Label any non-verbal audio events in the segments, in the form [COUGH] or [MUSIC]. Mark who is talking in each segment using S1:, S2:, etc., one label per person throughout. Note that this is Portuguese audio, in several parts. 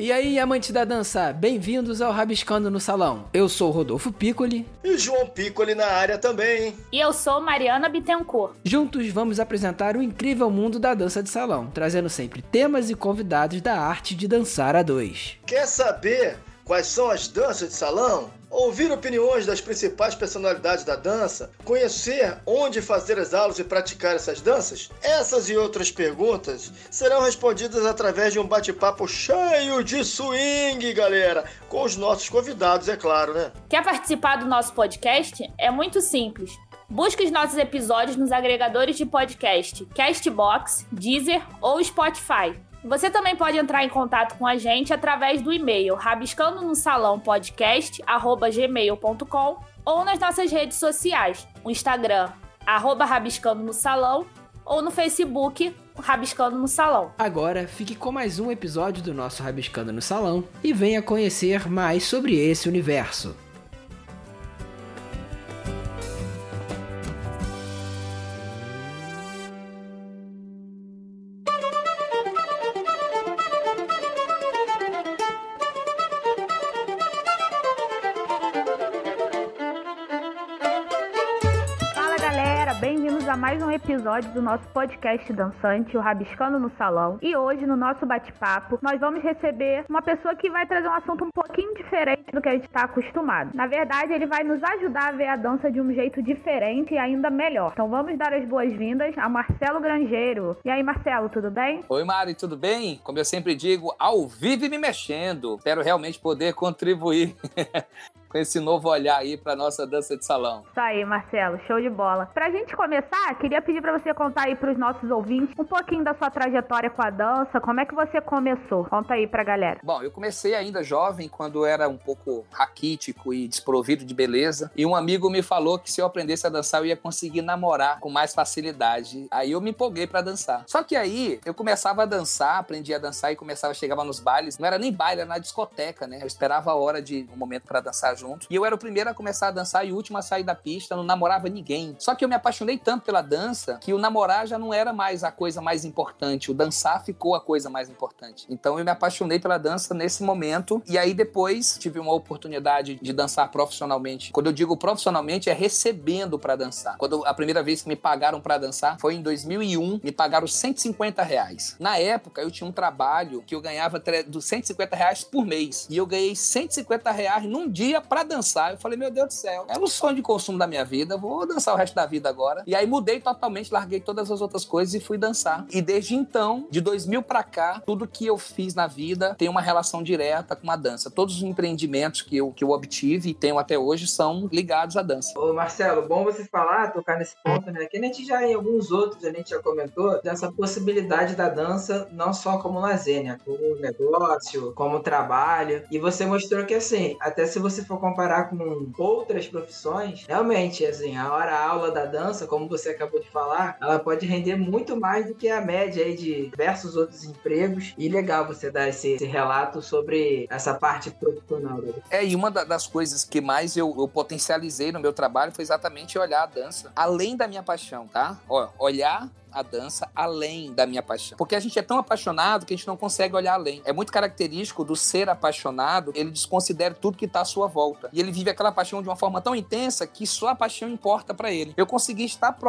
S1: E aí, amantes da dança, bem-vindos ao Rabiscando no Salão. Eu sou Rodolfo Piccoli.
S2: E João Piccoli na área também.
S3: E eu sou Mariana Bittencourt.
S1: Juntos vamos apresentar o incrível mundo da dança de salão, trazendo sempre temas e convidados da arte de dançar a dois.
S2: Quer saber quais são as danças de salão? Ouvir opiniões das principais personalidades da dança, conhecer onde fazer as aulas e praticar essas danças? Essas e outras perguntas serão respondidas através de um bate-papo cheio de swing, galera, com os nossos convidados, é claro, né?
S3: Quer participar do nosso podcast? É muito simples. Busque os nossos episódios nos agregadores de podcast Castbox, Deezer ou Spotify. Você também pode entrar em contato com a gente através do e-mail rabiscando no salão podcast@gmail.com ou nas nossas redes sociais, o Instagram arroba rabiscando no salão ou no Facebook Rabiscando no Salão.
S1: Agora fique com mais um episódio do nosso Rabiscando no Salão e venha conhecer mais sobre esse universo.
S3: Mais um episódio do nosso podcast dançante, o Rabiscando no Salão. E hoje, no nosso bate-papo, nós vamos receber uma pessoa que vai trazer um assunto um pouquinho diferente do que a gente está acostumado. Na verdade, ele vai nos ajudar a ver a dança de um jeito diferente e ainda melhor. Então vamos dar as boas-vindas a Marcelo Grangeiro. E aí, Marcelo, tudo bem?
S4: Oi, Mari, tudo bem? Como eu sempre digo, ao vivo e me mexendo. Espero realmente poder contribuir [LAUGHS] com esse novo olhar aí para nossa dança de salão.
S3: Isso aí, Marcelo, show de bola. Pra gente começar, queria pedir para você contar aí pros nossos ouvintes um pouquinho da sua trajetória com a dança, como é que você começou? Conta aí pra galera.
S4: Bom, eu comecei ainda jovem, quando era um pouco raquítico e desprovido de beleza, e um amigo me falou que se eu aprendesse a dançar eu ia conseguir namorar com mais facilidade. Aí eu me empolguei para dançar. Só que aí eu começava a dançar, aprendia a dançar e começava a chegar nos bailes. Não era nem baile, era na discoteca, né? Eu esperava a hora de um momento para dançar junto. E eu era o primeiro a começar a dançar e o último a sair da pista, não namorava ninguém. Só que eu me apaixonei tanto pela dança que o namorar já não era mais a coisa mais importante, o dançar ficou a coisa mais importante. Então eu me apaixonei pela dança nesse momento e aí depois tive uma oportunidade de dançar profissionalmente. Quando eu digo profissionalmente é recebendo para dançar. Quando a primeira vez que me pagaram para dançar foi em 2001, me pagaram 150 reais. Na época eu tinha um trabalho que eu ganhava 150 reais por mês e eu ganhei 150 reais num dia para dançar. Eu falei, meu Deus do céu, era um sonho de consumo da minha vida, vou dançar o resto da vida agora. E aí mudei totalmente, larguei todas as outras coisas e fui dançar. E desde então, de 2000 para cá, tudo que eu fiz na vida tem uma relação direta com a dança. Todos os empreendimentos que eu, que eu obtive e tenho até hoje são ligados à dança.
S5: Ô Marcelo, bom você falar, tocar nesse ponto, né? Que a gente já em alguns outros, a gente já comentou dessa possibilidade da dança não só como lazer, né? Como negócio, como trabalho. E você mostrou que assim, até se você for comparar com outras profissões, realmente, assim, a hora aula da dança, como você acabou de falar, ela pode render muito mais do que a média aí de diversos outros empregos. E legal você dar esse, esse relato sobre essa parte profissional.
S4: É, e uma das coisas que mais eu, eu potencializei no meu trabalho foi exatamente olhar a dança, além da minha paixão, tá? Ó, olhar a dança além da minha paixão. Porque a gente é tão apaixonado que a gente não consegue olhar além. É muito característico do ser apaixonado, ele desconsidera tudo que está à sua volta. E ele vive aquela paixão de uma forma tão intensa que só a paixão importa para ele. Eu consegui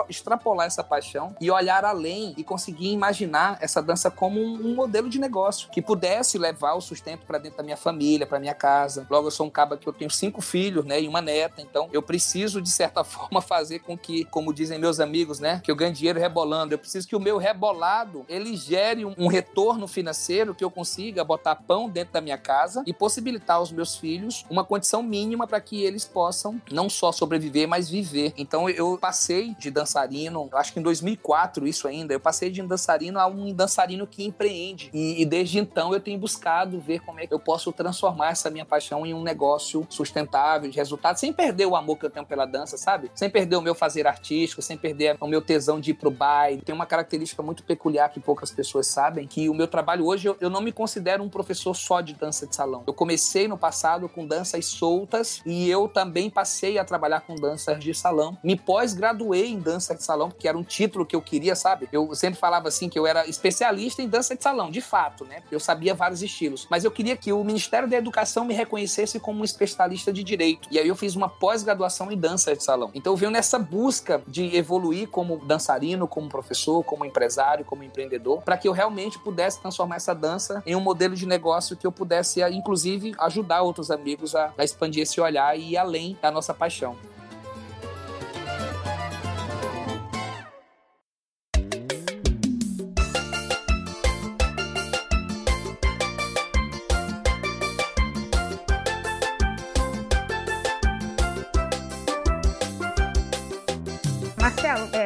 S4: extrapolar essa paixão e olhar além e conseguir imaginar essa dança como um, modelo de negócio que pudesse levar o sustento para dentro da minha família, para minha casa. Logo, eu sou um caba que eu tenho cinco filhos, né, e uma neta, então eu preciso de certa [LAUGHS] forma fazer com que, como dizem meus amigos, né, que eu ganhe dinheiro rebolando eu preciso que o meu rebolado ele gere um, retorno financeiro que eu consiga botar pão dentro da minha casa e possibilitar aos meus filhos uma condição mínima para que eles possam não só sobreviver, mas viver. Então eu passei de dançarino, acho que em 2004 isso ainda, eu passei de um dançarino a um dançarino que empreende. E, e desde então eu tenho buscado ver como é que eu posso transformar essa minha paixão em um negócio sustentável, de resultado, sem perder o amor que eu tenho pela dança, sabe? Sem perder o meu fazer artístico, sem perder o meu tesão de ir pro baile, tem uma característica muito peculiar que poucas pessoas sabem, que o meu trabalho hoje, eu, eu não me considero um professor só de dança de salão. Eu comecei no passado com danças soltas e eu também passei a trabalhar com danças de salão. Me pós-graduei em dança de salão, porque era um título que eu queria, sabe? Eu sempre falava assim que eu era especialista em dança de salão, de fato, né? Eu sabia vários estilos, mas eu queria que o Ministério da Educação me reconhecesse como um especialista de direito. E aí eu fiz uma pós-graduação em dança de salão. Então eu venho nessa busca de evoluir como dançarino, como professor, como empresário, como empreendedor, para que eu realmente pudesse transformar essa dança em um modelo de negócio que eu pudesse, inclusive, ajudar outros amigos a, a expandir esse olhar e ir além da nossa paixão.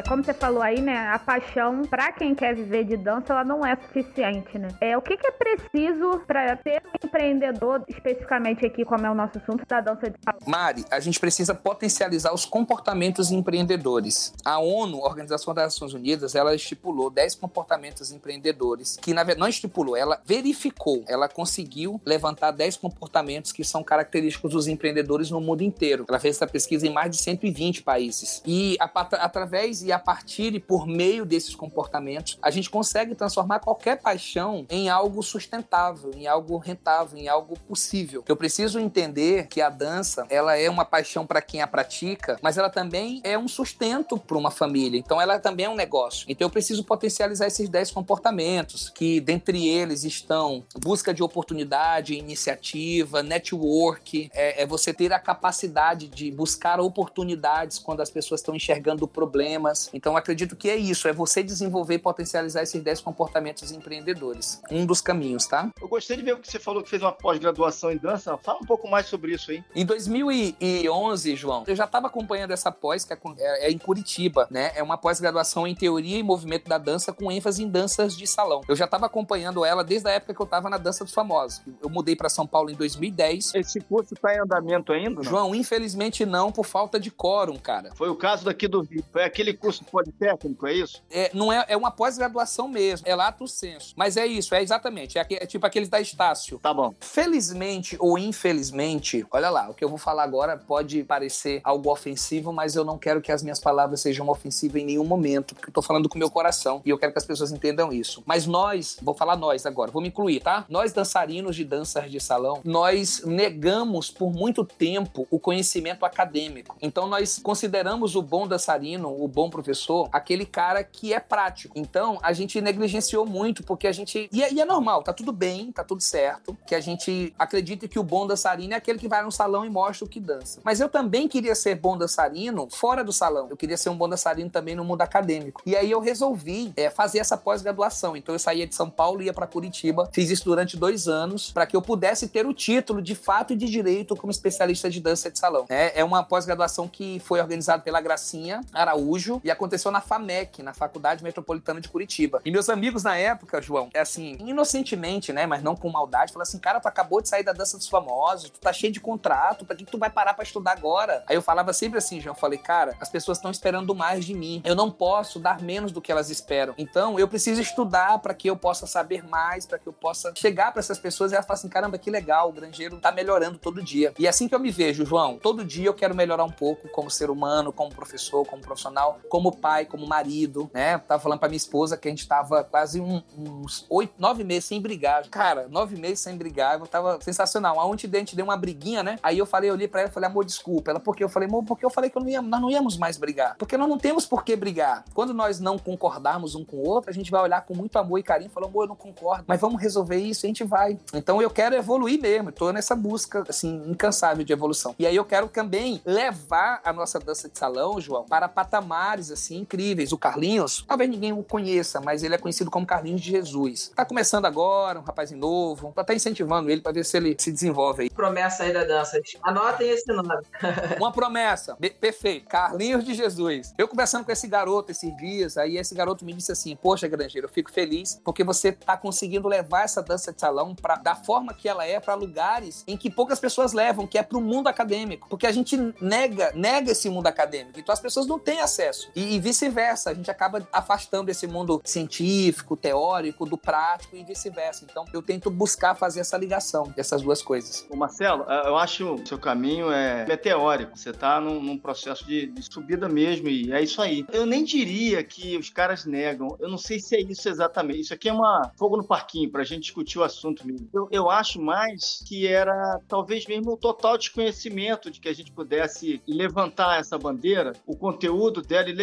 S3: como você falou aí, né, a paixão para quem quer viver de dança, ela não é suficiente, né? É o que, que é preciso para ser um empreendedor, especificamente aqui, como é o nosso assunto da dança de salão?
S4: Mari, a gente precisa potencializar os comportamentos empreendedores. A ONU, a Organização das Nações Unidas, ela estipulou 10 comportamentos empreendedores, que na verdade não estipulou, ela verificou, ela conseguiu levantar 10 comportamentos que são característicos dos empreendedores no mundo inteiro. Ela fez essa pesquisa em mais de 120 países. E a, através e a partir e por meio desses comportamentos, a gente consegue transformar qualquer paixão em algo sustentável, em algo rentável, em algo possível. Eu preciso entender que a dança, ela é uma paixão para quem a pratica, mas ela também é um sustento para uma família. Então ela também é um negócio. Então eu preciso potencializar esses 10 comportamentos, que dentre eles estão busca de oportunidade, iniciativa, network, é, é você ter a capacidade de buscar oportunidades quando as pessoas estão enxergando problemas, então, acredito que é isso, é você desenvolver e potencializar esses 10 comportamentos empreendedores. Um dos caminhos, tá?
S2: Eu gostei de ver que você falou que fez uma pós-graduação em dança. Fala um pouco mais sobre isso aí.
S4: Em 2011, João, eu já estava acompanhando essa pós, que é, é, é em Curitiba, né? É uma pós-graduação em teoria e movimento da dança com ênfase em danças de salão. Eu já estava acompanhando ela desde a época que eu estava na Dança dos Famosos. Eu mudei para São Paulo em 2010.
S2: Esse curso está em andamento ainda? Não?
S4: João, infelizmente não, por falta de quórum, cara.
S2: Foi o caso daqui do Rio. Foi aquele curso curso politécnico, é isso?
S4: É, não é, é uma pós-graduação mesmo, é lato senso. Mas é isso, é exatamente, é, é tipo aqueles da Estácio.
S2: Tá bom.
S4: Felizmente ou infelizmente, olha lá, o que eu vou falar agora pode parecer algo ofensivo, mas eu não quero que as minhas palavras sejam ofensivas em nenhum momento, porque eu tô falando com o meu coração e eu quero que as pessoas entendam isso. Mas nós, vou falar nós agora, vou me incluir, tá? Nós dançarinos de danças de salão, nós negamos por muito tempo o conhecimento acadêmico. Então nós consideramos o bom dançarino, o bom professor aquele cara que é prático. Então, a gente negligenciou muito, porque a gente. E é, e é, normal, tá tudo bem, tá tudo certo. Que a gente acredita que o bom dançarino é aquele que vai no salão e mostra o que dança. Mas eu também queria ser bom dançarino fora do salão. Eu queria ser um bom dançarino também no mundo acadêmico. E aí eu resolvi é, fazer essa pós-graduação. Então eu saía de São Paulo e ia para Curitiba. Fiz isso durante dois anos para que eu pudesse ter o título de fato e de direito como especialista de dança de salão. É, é uma pós-graduação que foi organizada pela Gracinha Araújo e aconteceu na FAMEC, na Faculdade Metropolitana de Curitiba. E meus amigos na época, João, é assim, inocentemente, né, mas não com maldade, falaram assim, cara, tu acabou de sair da dança dos famosos, tu tá cheio de contrato, pra que tu vai parar pra estudar agora? Aí eu falava sempre assim, João, falei, cara, as pessoas estão esperando mais de mim. Eu não posso dar menos do que elas esperam. Então, eu preciso estudar para que eu possa saber mais, para que eu possa chegar para essas pessoas e elas falam assim, caramba, que legal, o granjeiro tá melhorando todo dia. E é assim que eu me vejo, João, todo dia eu quero melhorar um pouco como ser humano, como professor, como profissional, como como pai, como marido, né? Tava falando pra minha esposa que a gente tava quase um, uns oito, nove meses sem brigar. Cara, nove meses sem brigar, eu tava sensacional. Aonde a gente deu uma briguinha, né? Aí eu falei, eu olhei pra ela e falei, amor, desculpa. Ela, por quê? Eu falei, amor, porque eu falei que eu não ia, nós não íamos mais brigar. Porque nós não temos por que brigar. Quando nós não concordarmos um com o outro, a gente vai olhar com muito amor e carinho e falar, amor, eu não concordo, mas vamos resolver isso e a gente vai. Então eu quero evoluir mesmo, tô nessa busca, assim, incansável de evolução. E aí eu quero também levar a nossa dança de salão, João, para patamares, assim, incríveis. O Carlinhos, talvez ninguém o conheça, mas ele é conhecido como Carlinhos de Jesus. Tá começando agora, um rapazinho novo, tá até incentivando ele para ver se ele se desenvolve aí.
S5: Promessa aí da dança. Anotem esse nome. [LAUGHS]
S4: Uma promessa. Perfeito. Carlinhos de Jesus. Eu conversando com esse garoto esses dias, aí esse garoto me disse assim: Poxa, granjeiro, eu fico feliz porque você tá conseguindo levar essa dança de salão pra, da forma que ela é para lugares em que poucas pessoas levam, que é pro mundo acadêmico. Porque a gente nega, nega esse mundo acadêmico. Então as pessoas não têm acesso. E, e vice-versa, a gente acaba afastando esse mundo científico, teórico, do prático e vice-versa. Então, eu tento buscar fazer essa ligação dessas duas coisas.
S2: Ô Marcelo, é, eu acho que seu caminho é meteórico. Você está num, num, processo de, de, subida mesmo e é isso aí. Eu nem diria que os caras negam. Eu não sei se é isso exatamente. Isso aqui é uma fogo no parquinho para a gente discutir o assunto mesmo. Eu, eu acho mais que era talvez mesmo o total desconhecimento de que a gente pudesse levantar essa bandeira, o conteúdo dela e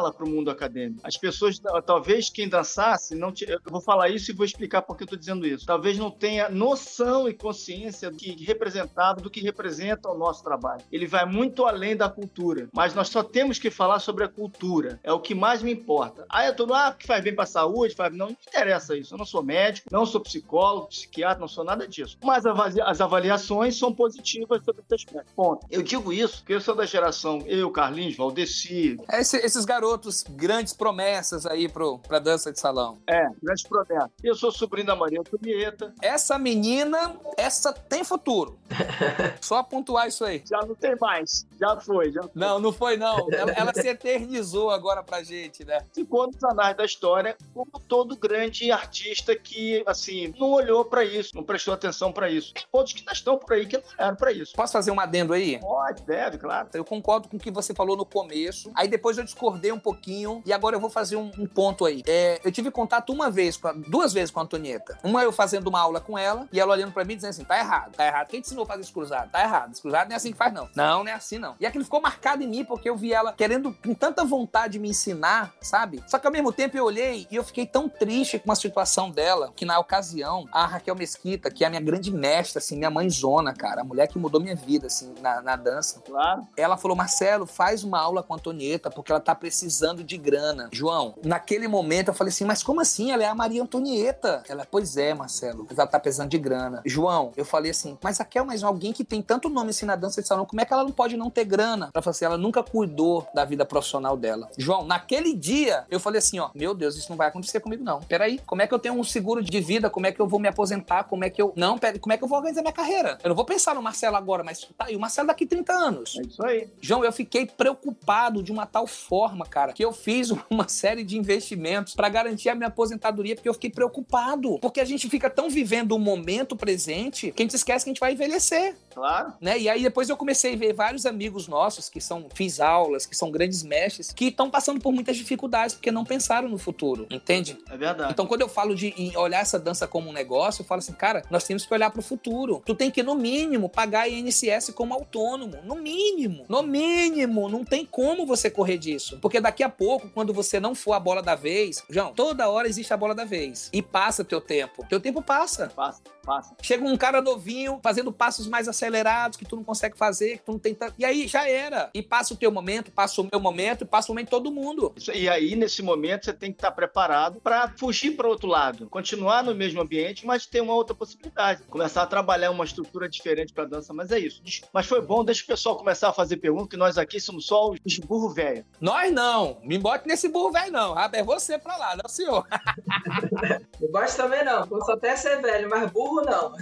S2: levá-la para o mundo acadêmico. As pessoas, talvez quem dançasse, não te, eu vou falar isso e vou explicar por que eu estou dizendo isso. Talvez não tenha noção e consciência do que representava, do que representa o nosso trabalho. Ele vai muito além da cultura, mas nós só temos que falar sobre a cultura. É o que mais me importa. Aí eu tô, ah, que faz bem para a saúde, faz... não me interessa isso. Eu não sou médico, não sou psicólogo, psiquiatra, não sou nada disso. Mas as avaliações são positivas sobre esse aspecto. Ponto. Eu digo isso porque eu sou da geração, eu, Carlinhos, Valdeci.
S4: Esse, esses garotos, grandes promessas aí pro, pra dança de salão.
S2: É, grandes promessas. Eu sou sobrinho da Maria Antonieta.
S4: Essa menina, essa tem futuro. [LAUGHS] Só pontuar isso aí.
S2: Já não tem mais. Já foi. Já foi.
S4: Não, não foi não. Ela, ela se eternizou agora pra gente, né?
S2: Ficou nos anais da história como todo grande artista que, assim, não olhou para isso, não prestou atenção para isso. Tem outros que estão por aí que não olharam para isso.
S4: Posso fazer um adendo aí?
S2: Pode, deve, claro.
S4: Eu concordo com o que você falou no começo. Aí depois eu discordei um pouquinho e agora eu vou fazer um, um ponto aí. É, eu tive contato uma vez, a, duas vezes com a Antonieta. Uma eu fazendo uma aula com ela e ela olhando para mim dizendo assim: tá errado, tá errado. Quem te ensinou a fazer esse cruzado? Tá errado. Esse cruzado não é assim que faz, não. Não, não é assim, não. E aquilo ficou marcado em mim porque eu vi ela querendo com tanta vontade me ensinar, sabe? Só que ao mesmo tempo eu olhei e eu fiquei tão triste com a situação dela que na ocasião a Raquel Mesquita, que é a minha grande mestra, assim, minha mãezona, cara, a mulher que mudou minha vida, assim, na, na dança.
S2: Claro.
S4: Ela falou: Marcelo, faz uma aula com a Antonieta, porque ela tá precisando de grana. João, naquele momento eu falei assim: mas como assim? Ela é a Maria Antonieta. Ela, pois é, Marcelo, ela tá precisando de grana. João, eu falei assim: mas Raquel, mas alguém que tem tanto nome assim na dança de salão, como é que ela não pode não ter grana? Ela falou assim: ela nunca cuidou da vida profissional dela. João, naquele dia eu falei assim: ó, meu Deus, isso não vai acontecer comigo, não. Peraí, como é que eu tenho um seguro de vida? Como é que eu vou me aposentar? Como é que eu. Não, pera, como é que eu vou organizar minha carreira? Eu não vou pensar no Marcelo agora, mas tá, e o Marcelo daqui 30 anos.
S2: É isso aí.
S4: João, eu fiquei preocupado de uma tal forma, cara, que eu fiz [LAUGHS] uma série de investimentos para garantir a minha aposentadoria, porque eu fiquei preocupado. Porque a gente fica tão vivendo o momento presente que a gente esquece que a gente vai envelhecer.
S2: Claro.
S4: Né? E aí depois eu comecei a ver vários amigos nossos que são, fiz aulas, que são grandes mestres, que estão passando por muitas dificuldades porque não pensaram no futuro, entende?
S2: É verdade.
S4: Então quando eu falo de olhar essa dança como um negócio, eu falo assim, cara, nós temos que olhar para o futuro. Tu tem que, no mínimo, pagar a INSS como autônomo. No mínimo. No mínimo. Não tem como você correr disso. Porque daqui a pouco, quando você não for a bola da vez, João, toda hora existe a bola da vez. E passa teu tempo. Teu tempo passa.
S2: Passa, passa.
S4: Chega um cara novinho, fazendo passos mais acelerados, que tu não consegue fazer, que tu não tem tanto. E aí já era. E passa o teu momento, passa o meu momento, e passa o momento de todo mundo.
S2: Isso, e aí, nesse momento, você tem que estar preparado para fugir para outro lado. Continuar no mesmo ambiente, mas ter uma outra possibilidade. Começar a trabalhar uma estrutura diferente para dança, mas é isso. Mas foi bom, deixa o pessoal começar a fazer perguntas, que nós aqui somos só os burro velho.
S4: Nós não. Me bote nesse burro velho, não. Ah, é você pra lá, não, senhor. [LAUGHS]
S5: não gosto também, não. Posso até ser velho, mas burro não.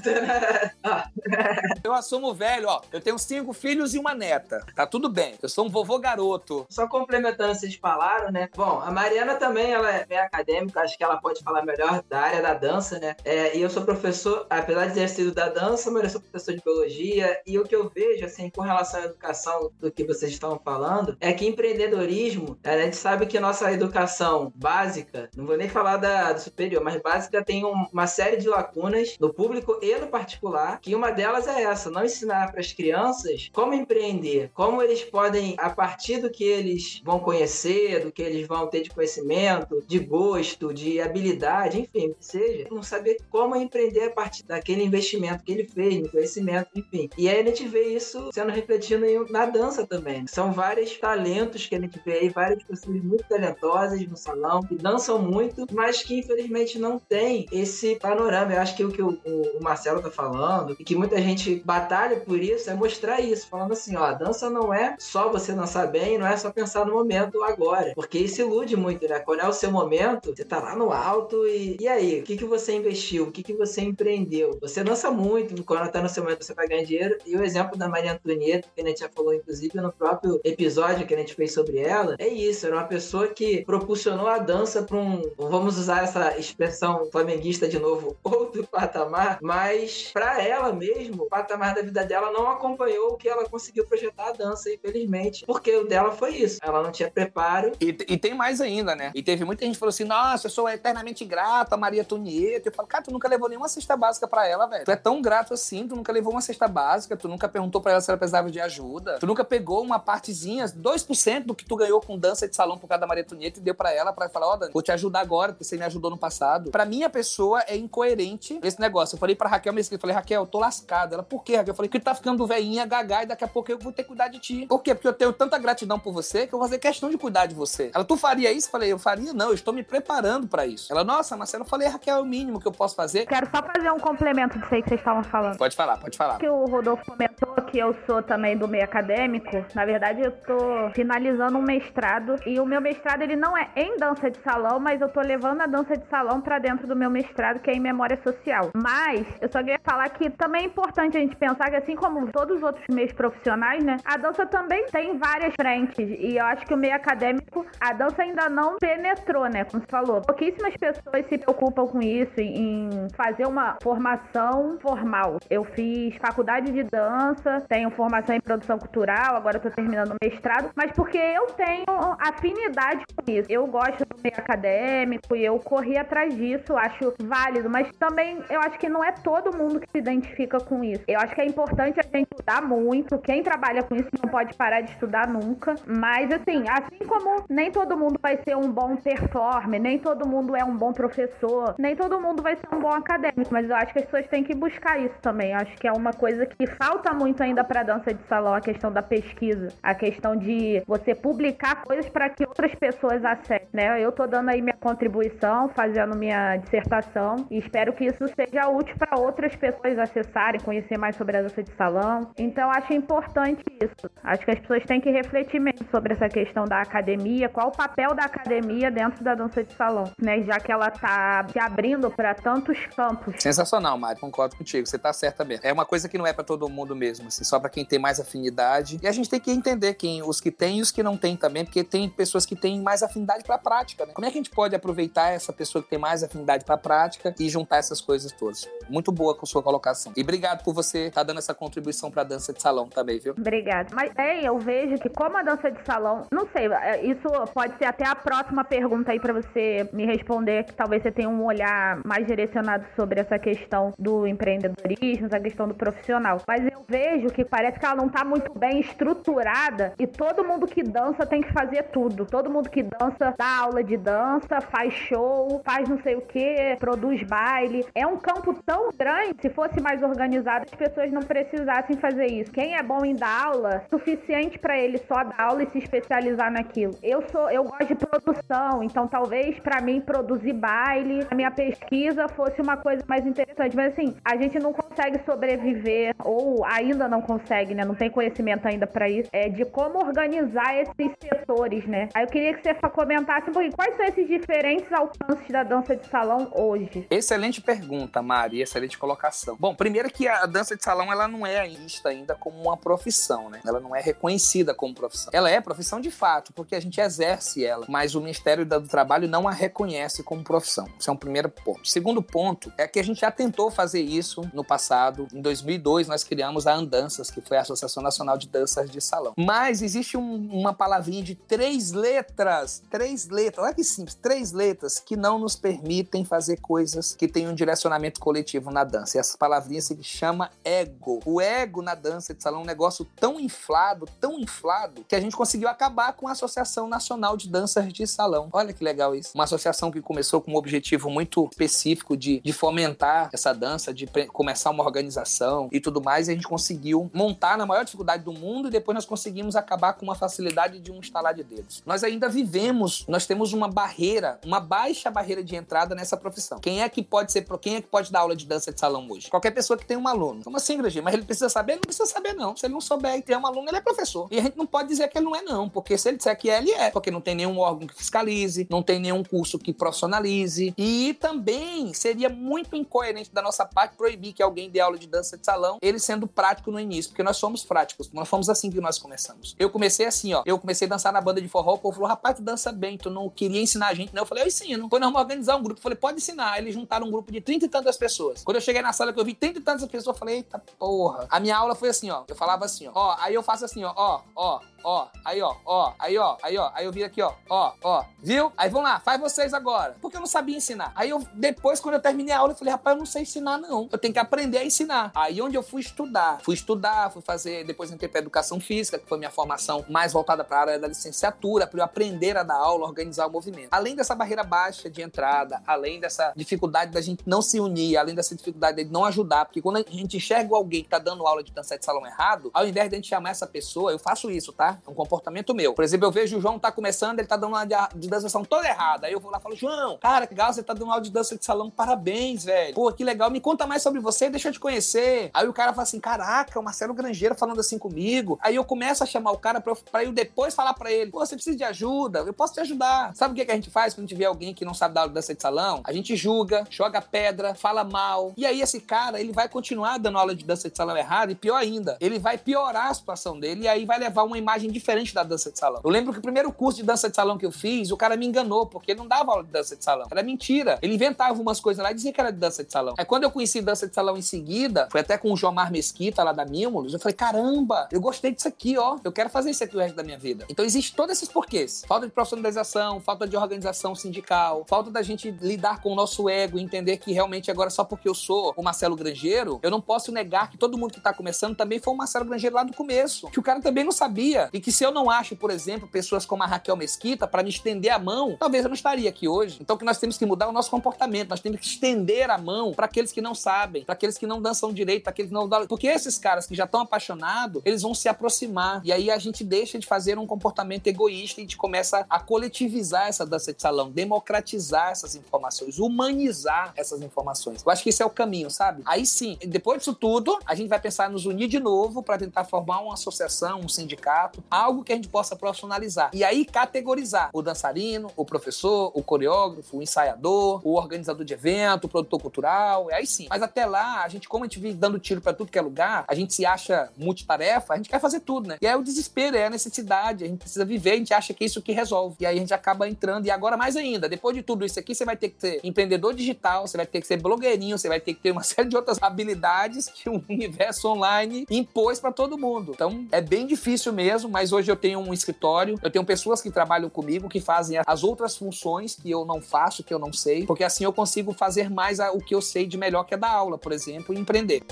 S4: eu assumo velho, ó. Eu tenho cinco filhos e uma neta. Tá tudo bem. Eu sou um vovô garoto.
S5: Só complementando, vocês falaram, né? Bom, a Mariana também, ela é bem acadêmica, acho que ela pode falar melhor da área da dança, né? É, e eu sou professor, apesar de ter sido da dança, mas eu sou professor de biologia. E o que eu vejo, assim, com relação à educação do que vocês estão falando, é que empreendedorismo, a gente sabe que nossa educação básica, não vou nem falar da, do superior, mas básica tem um, uma série de lacunas no público e no particular, que uma delas é essa, não ensinar para as crianças como empreender, como eles podem, a partir do que eles vão conhecer, do que eles vão ter de conhecimento, de gosto, de habilidade, enfim, que seja, não saber como empreender a partir daquele investimento que ele fez, no conhecimento, enfim. E aí a gente vê isso sendo refletido na dança também. São vários talentos que a gente vê aí, várias pessoas muito talentosas no salão, que dançam muito, mas que infelizmente não tem esse panorama. Eu acho que o que o, o Marcelo tá falando, e que muita gente batalha por isso, é mostrar isso, falando assim, ó, a dança não é só você dançar bem, não é só pensar no momento agora, porque isso ilude muito, né? Quando é o seu momento, você tá lá no alto e, e aí, o que que você investiu? O que que você empreendeu? Você dança muito, quando tá no seu momento você vai ganhar dinheiro, e o exemplo da Maria Antonieta, que a gente já falou, inclusive, no próprio episódio que a gente fez sobre ela, é isso, era uma pessoa que propulsionou a dança para um, vamos usar essa expressão flamenguista de novo, [LAUGHS] outro patamar, mas para ela mesmo, o patamar da vida dela não acompanhou o que ela conseguiu projetar a dança, infelizmente, porque o dela foi isso. Ela não tinha preparo.
S4: E, e tem mais ainda, né? E teve muita gente que falou assim: nossa, eu sou eternamente grata a Maria Tonieta. Eu falo, cara, tu nunca levou nenhuma cesta básica para ela, velho. Tu é tão grato assim, tu nunca levou uma cesta básica, tu nunca perguntou para ela se ela precisava de ajuda, tu nunca pegou uma partezinha, 2% do que tu ganhou com dança de salão por causa da Maria Tonieta e deu para ela para falar: ó, oh, vou te ajudar agora, porque você me ajudou no passado. Para mim, a pessoa é incoerente esse negócio. Eu falei pra Raquel mesmo, eu falei, Raquel, eu tô lascada. Ela, por quê, Raquel? Eu falei, que tu tá ficando velhinha, gaga, e daqui a pouco eu vou ter que cuidar de ti. Por quê? Porque eu tenho tanta gratidão por você que eu vou fazer questão de cuidar de você. Ela, tu faria isso? Eu falei, eu faria não, eu estou me preparando para isso. Ela, nossa, Marcelo, eu falei, Raquel, é o mínimo que eu posso fazer.
S3: Quero só fazer um complemento disso aí que vocês estavam falando.
S4: Pode falar, pode falar.
S3: Que o Rodolfo comentou que eu sou também do meio acadêmico. Na verdade, eu tô finalizando um mestrado e o meu mestrado ele não é em dança de salão, mas eu tô levando a dança de salão para dentro do meu mestrado, que é em memória social. Mas eu só queria falar que também é importante a gente pensar que assim como todos os outros meios profissionais, né, a dança também tem várias frentes e eu acho que o meio acadêmico, a dança ainda não penetrou, né, como você falou. Pouquíssimas pessoas se preocupam com isso em fazer uma formação formal. Eu fiz faculdade de dança, tenho formação em produção cultural, agora tô terminando o mestrado, mas porque eu tenho afinidade com isso. Eu gosto do meio acadêmico e eu corri atrás disso, acho válido, mas também eu acho que não é todo mundo que se identifica com isso. Eu acho que é importante a gente estudar muito. Quem trabalha com isso não pode parar de estudar nunca. Mas assim, assim como nem todo mundo vai ser um bom performer, nem todo mundo é um bom professor, nem todo mundo vai ser um bom acadêmico, mas eu acho que as pessoas têm que buscar isso também. Eu acho que é uma coisa que falta muito ainda para dança de salão, a questão da pesquisa, a questão de você publicar coisas para que outras pessoas acessem, né? Eu tô dando aí minha contribuição, fazendo minha dissertação e espero que isso seja útil para outras pessoas acessarem, conhecer mais sobre a dança de salão. Então acho importante isso. Acho que as pessoas têm que refletir mesmo sobre essa questão da academia, qual o papel da academia dentro da dança de salão, né? Já que ela tá se abrindo para tantos campos.
S4: Sensacional, Mário, concordo contigo. Você tá certa mesmo. É uma coisa que não é para todo mundo mesmo, assim, só para quem tem mais afinidade. E a gente tem que entender quem os que têm e os que não têm também, porque tem pessoas que têm mais afinidade para prática, né? Como é que a gente pode aproveitar essa pessoa que tem mais afinidade para prática e juntar essas coisas todas? Muito boa com sua colocação. E obrigado por você estar tá dando essa contribuição para dança de salão também, viu?
S3: Obrigada. Mas é, eu vejo que como a dança de salão, não sei, é, isso pode ser até a próxima pergunta aí para você me responder, que talvez você tenha um olhar mais direcionado sobre essa questão do empreendedorismo, essa questão do profissional. Mas eu vejo que parece que ela não tá muito bem estruturada e todo mundo que dança tem que fazer tudo. Todo mundo que dança dá aula de dança, faz show, faz não sei o que, produz baile. É um campo tão grande, se fosse mais organizado, as pessoas não precisassem fazer isso. Quem é bom em dar aula, suficiente para ele só dar aula e se especializar naquilo. Eu sou, eu gosto de produção, então talvez para mim produzir baile, a minha pesquisa fosse uma coisa mais interessante. Mas assim, a gente não consegue sobreviver ou ainda não consegue, né? Não tem conhecimento ainda para isso, é de como organizar esses setores, né? Aí eu queria que você comentasse um pouquinho quais são esses diferentes alcances da dança de salão hoje.
S4: Excelente pergunta, Mari, excelente colocação. Bom, primeiro que a dança de salão ela não é vista ainda como uma profissão, né? Ela não é reconhecida como profissão. Ela é profissão de fato, porque a gente exerce ela, mas o Ministério do Trabalho não a reconhece como profissão. Isso é um primeiro ponto. Segundo ponto é que a gente já tentou fazer isso no passado. Em 2002 nós criamos a Andanças, que foi a Associação Nacional de Danças de Salão. Mas existe um, uma palavrinha de três letras, três letras, olha que simples, três letras que não nos permitem fazer coisas que tenham um direcionamento coletivo na dança. E essa palavrinha se chama ego. O ego na dança de salão é um negócio tão inflado, tão inflado, que a gente conseguiu acabar com a Associação Nacional de Danças de Salão. Olha que legal isso. Uma associação que começou com um objetivo muito específico de, de fomentar essa dança, de começar uma organização e tudo mais, e a gente conseguiu montar na maior dificuldade do mundo e depois nós conseguimos acabar com uma facilidade de um estalar de dedos. Nós ainda vivemos, nós temos uma barreira, uma baixa barreira de entrada nessa profissão. Quem é que pode ser, quem é que pode dar aula de dança de salão hoje? Qualquer pessoa que tem um aluno. Como assim, Gragia? Mas ele precisa saber? Não precisa saber, não. Se ele não souber e tem um aluno, ele é professor. E a gente não pode dizer que ele não é, não. Porque se ele disser que é, ele é. Porque não tem nenhum órgão que fiscalize, não tem nenhum curso que profissionalize. E também seria muito incoerente da nossa parte proibir que alguém dê aula de dança de salão, ele sendo prático no início. Porque nós somos práticos. Nós fomos assim que nós começamos. Eu comecei assim, ó. Eu comecei dançar na banda de forró, o povo falou, rapaz, tu dança bem, tu não queria ensinar a gente, não. Eu falei, eu ensino. Quando nós vamos organizar um grupo, eu falei, pode ensinar. Eles juntaram um grupo de 30 e tantas pessoas. Quando eu cheguei na sala que eu vi 30 e tantas pessoas, eu falei, eita porra. A minha aula foi assim, ó. Eu falava assim, ó. Ó, aí eu faço assim, ó, ó, ó, ó, aí ó, ó, aí ó, aí ó, aí eu vi aqui, ó, ó, ó, viu? Aí vamos lá, faz vocês agora. Porque eu não sabia ensinar. Aí eu, depois, quando eu terminei a aula, eu falei, rapaz, eu não sei ensinar, não. Eu tenho que aprender a ensinar. Aí onde eu fui estudar, fui estudar, fui fazer, depois entrei pra educação física, que foi minha formação mais voltada para a área da licenciatura, para eu aprender a dar aula, organizar o movimento. Além dessa barreira baixa de entrada, além dessa dificuldade da gente não se unir, além dessa dificuldade de não ajudar, porque quando a gente enxerga alguém que tá dando aula de dança de salão errado, ao invés de a gente chamar essa pessoa, eu faço isso, tá? É um comportamento meu. Por exemplo, eu vejo o João tá começando, ele tá dando aula de, de dança de salão toda errada. Aí eu vou lá e falo, João, cara, que legal, você tá dando aula de dança de salão, parabéns, velho. Pô, que legal, me conta mais sobre você, deixa eu te conhecer. Aí o cara fala assim, caraca, o Marcelo Grangeiro falando assim comigo. Aí eu começo a chamar o cara pra eu, pra eu depois falar pra ele, pô, você precisa de ajuda, eu posso te ajudar. Sabe o que, que a gente faz quando a gente vê alguém que não sabe dar aula de dança de salão? A gente julga, joga pedra, fala mal. E aí esse cara, ele vai continuar dando aula de dança de salão errado e pior ainda, ele vai piorar a situação dele e aí vai levar uma imagem diferente da dança de salão. Eu lembro que o primeiro curso de dança de salão que eu fiz, o cara me enganou, porque ele não dava aula de dança de salão. Era mentira. Ele inventava umas coisas lá e dizia que era de dança de salão. Aí quando eu conheci dança de salão em seguida, foi até com o Jomar Mesquita lá da Mímulos, eu falei, caramba, eu gostei disso aqui, ó. Eu quero fazer isso aqui o resto da minha vida. Então existe todos esses porquês. Falta de profissionalização, falta de organização sindical, falta da gente lidar com o nosso ego entender que realmente agora só porque eu sou o Marcelo Grangeiro, eu não posso negar que todo mundo que tá começando também foi o Marcelo Grangeiro lá do começo. Que o cara também não sabia. E que se eu não acho, por exemplo, pessoas como a Raquel Mesquita para me estender a mão, talvez eu não estaria aqui hoje. Então que nós temos que mudar o nosso comportamento, nós temos que estender a mão para aqueles que não sabem, para aqueles que não dançam direito, para aqueles que não porque esses caras que já estão apaixonados, eles vão se aproximar e aí a gente deixa de fazer um comportamento egoísta e a gente começa a coletivizar essa dança de salão, democratizar essas informações, humanizar essas informações. Eu acho que esse é o caminho, sabe? Aí sim, depois disso tudo, a gente vai pensar nos unir de novo para tentar formar uma associação, um sindicato, algo que a gente possa profissionalizar. E aí categorizar o dançarino, o professor, o coreógrafo, o ensaiador, o organizador de evento, o produtor cultural, aí sim. Mas até lá, a gente, como a gente vive dando tiro para tudo que é lugar, a gente se acha multitarefa, a gente quer fazer tudo, né? E aí o desespero, é a necessidade, a gente precisa viver, a gente acha que é isso que resolve. E aí a gente acaba entrando, e agora mais ainda, depois de tudo isso aqui, você vai ter que ser empreendedor digital, você vai ter que ser blogueirinho, você vai ter que ter uma [LAUGHS] série de outras habilidades que o universo online impôs para todo mundo. Então é bem difícil mesmo, mas hoje eu tenho um escritório, eu tenho pessoas que trabalham comigo que fazem as outras funções que eu não faço, que eu não sei, porque assim eu consigo fazer mais o que eu sei de melhor que é dar aula, por exemplo, e empreender.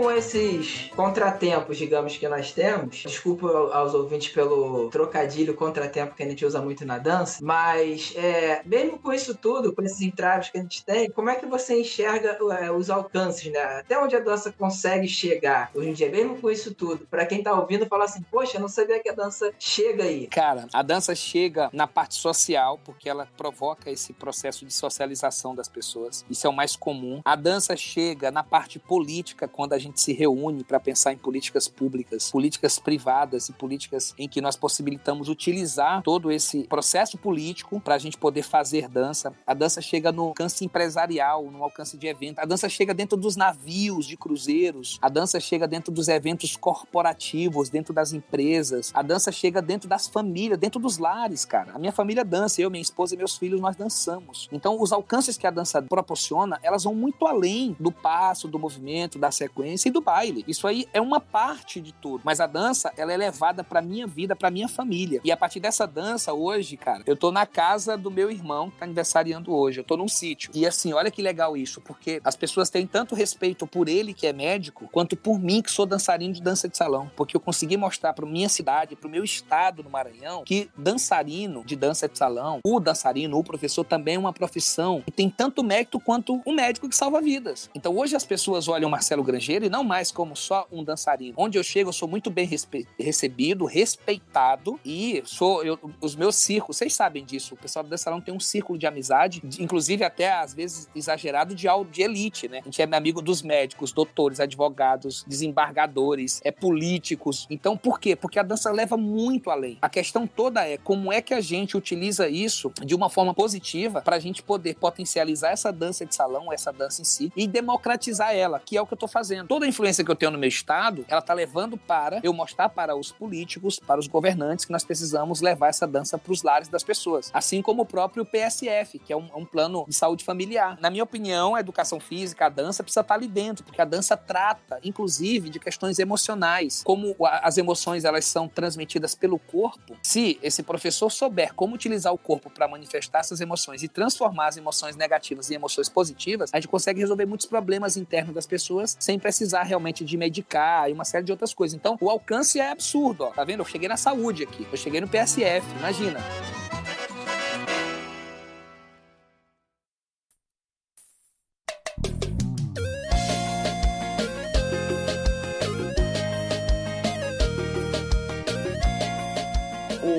S5: Com esses contratempos, digamos, que nós temos, desculpa aos ouvintes pelo trocadilho contratempo que a gente usa muito na dança, mas é, mesmo com isso tudo, com esses entraves que a gente tem, como é que você enxerga é, os alcances, né? Até onde a dança consegue chegar hoje em dia, mesmo com isso tudo, para quem tá ouvindo falar assim, poxa, não sabia que a dança chega aí.
S4: Cara, a dança chega na parte social, porque ela provoca esse processo de socialização das pessoas. Isso é o mais comum. A dança chega na parte política, quando a gente se reúne para pensar em políticas públicas, políticas privadas e políticas em que nós possibilitamos utilizar todo esse processo político para a gente poder fazer dança. A dança chega no alcance empresarial, no alcance de evento. A dança chega dentro dos navios de cruzeiros. A dança chega dentro dos eventos corporativos, dentro das empresas. A dança chega dentro das famílias, dentro dos lares, cara. A minha família dança, eu, minha esposa e meus filhos, nós dançamos. Então, os alcances que a dança proporciona, elas vão muito além do passo, do movimento, da sequência e do baile. Isso aí é uma parte de tudo. Mas a dança, ela é levada pra minha vida, pra minha família. E a partir dessa dança, hoje, cara, eu tô na casa do meu irmão, que tá aniversariando hoje. Eu tô num sítio. E assim, olha que legal isso, porque as pessoas têm tanto respeito por ele, que é médico, quanto por mim, que sou dançarino de dança de salão. Porque eu consegui mostrar pra minha cidade, pro meu estado no Maranhão, que dançarino de dança de salão, o dançarino, o professor, também é uma profissão que tem tanto mérito quanto um médico que salva vidas. Então hoje as pessoas olham o Marcelo Grangeiro não mais como só um dançarino. Onde eu chego, eu sou muito bem respe recebido, respeitado e sou eu, os meus círculos, vocês sabem disso. O pessoal do salão tem um círculo de amizade, inclusive até às vezes exagerado de, de elite, né? A gente é amigo dos médicos, doutores, advogados, desembargadores, é políticos. Então, por quê? Porque a dança leva muito além. A questão toda é como é que a gente utiliza isso de uma forma positiva para a gente poder potencializar essa dança de salão, essa dança em si, e democratizar ela, que é o que eu estou fazendo. Toda a influência que eu tenho no meu estado, ela está levando para eu mostrar para os políticos, para os governantes, que nós precisamos levar essa dança para os lares das pessoas. Assim como o próprio PSF, que é um, um, plano de saúde familiar. Na minha opinião, a educação física, a dança precisa estar ali dentro, porque a dança trata, inclusive, de questões emocionais. Como as emoções elas são transmitidas pelo corpo, se esse professor souber como utilizar o corpo para manifestar essas emoções e transformar as emoções negativas em emoções positivas, a gente consegue resolver muitos problemas internos das pessoas sem precisar realmente de medicar e uma série de outras coisas. Então, o alcance é absurdo, ó. Tá vendo? Eu cheguei na saúde aqui, eu cheguei no PSF, imagina.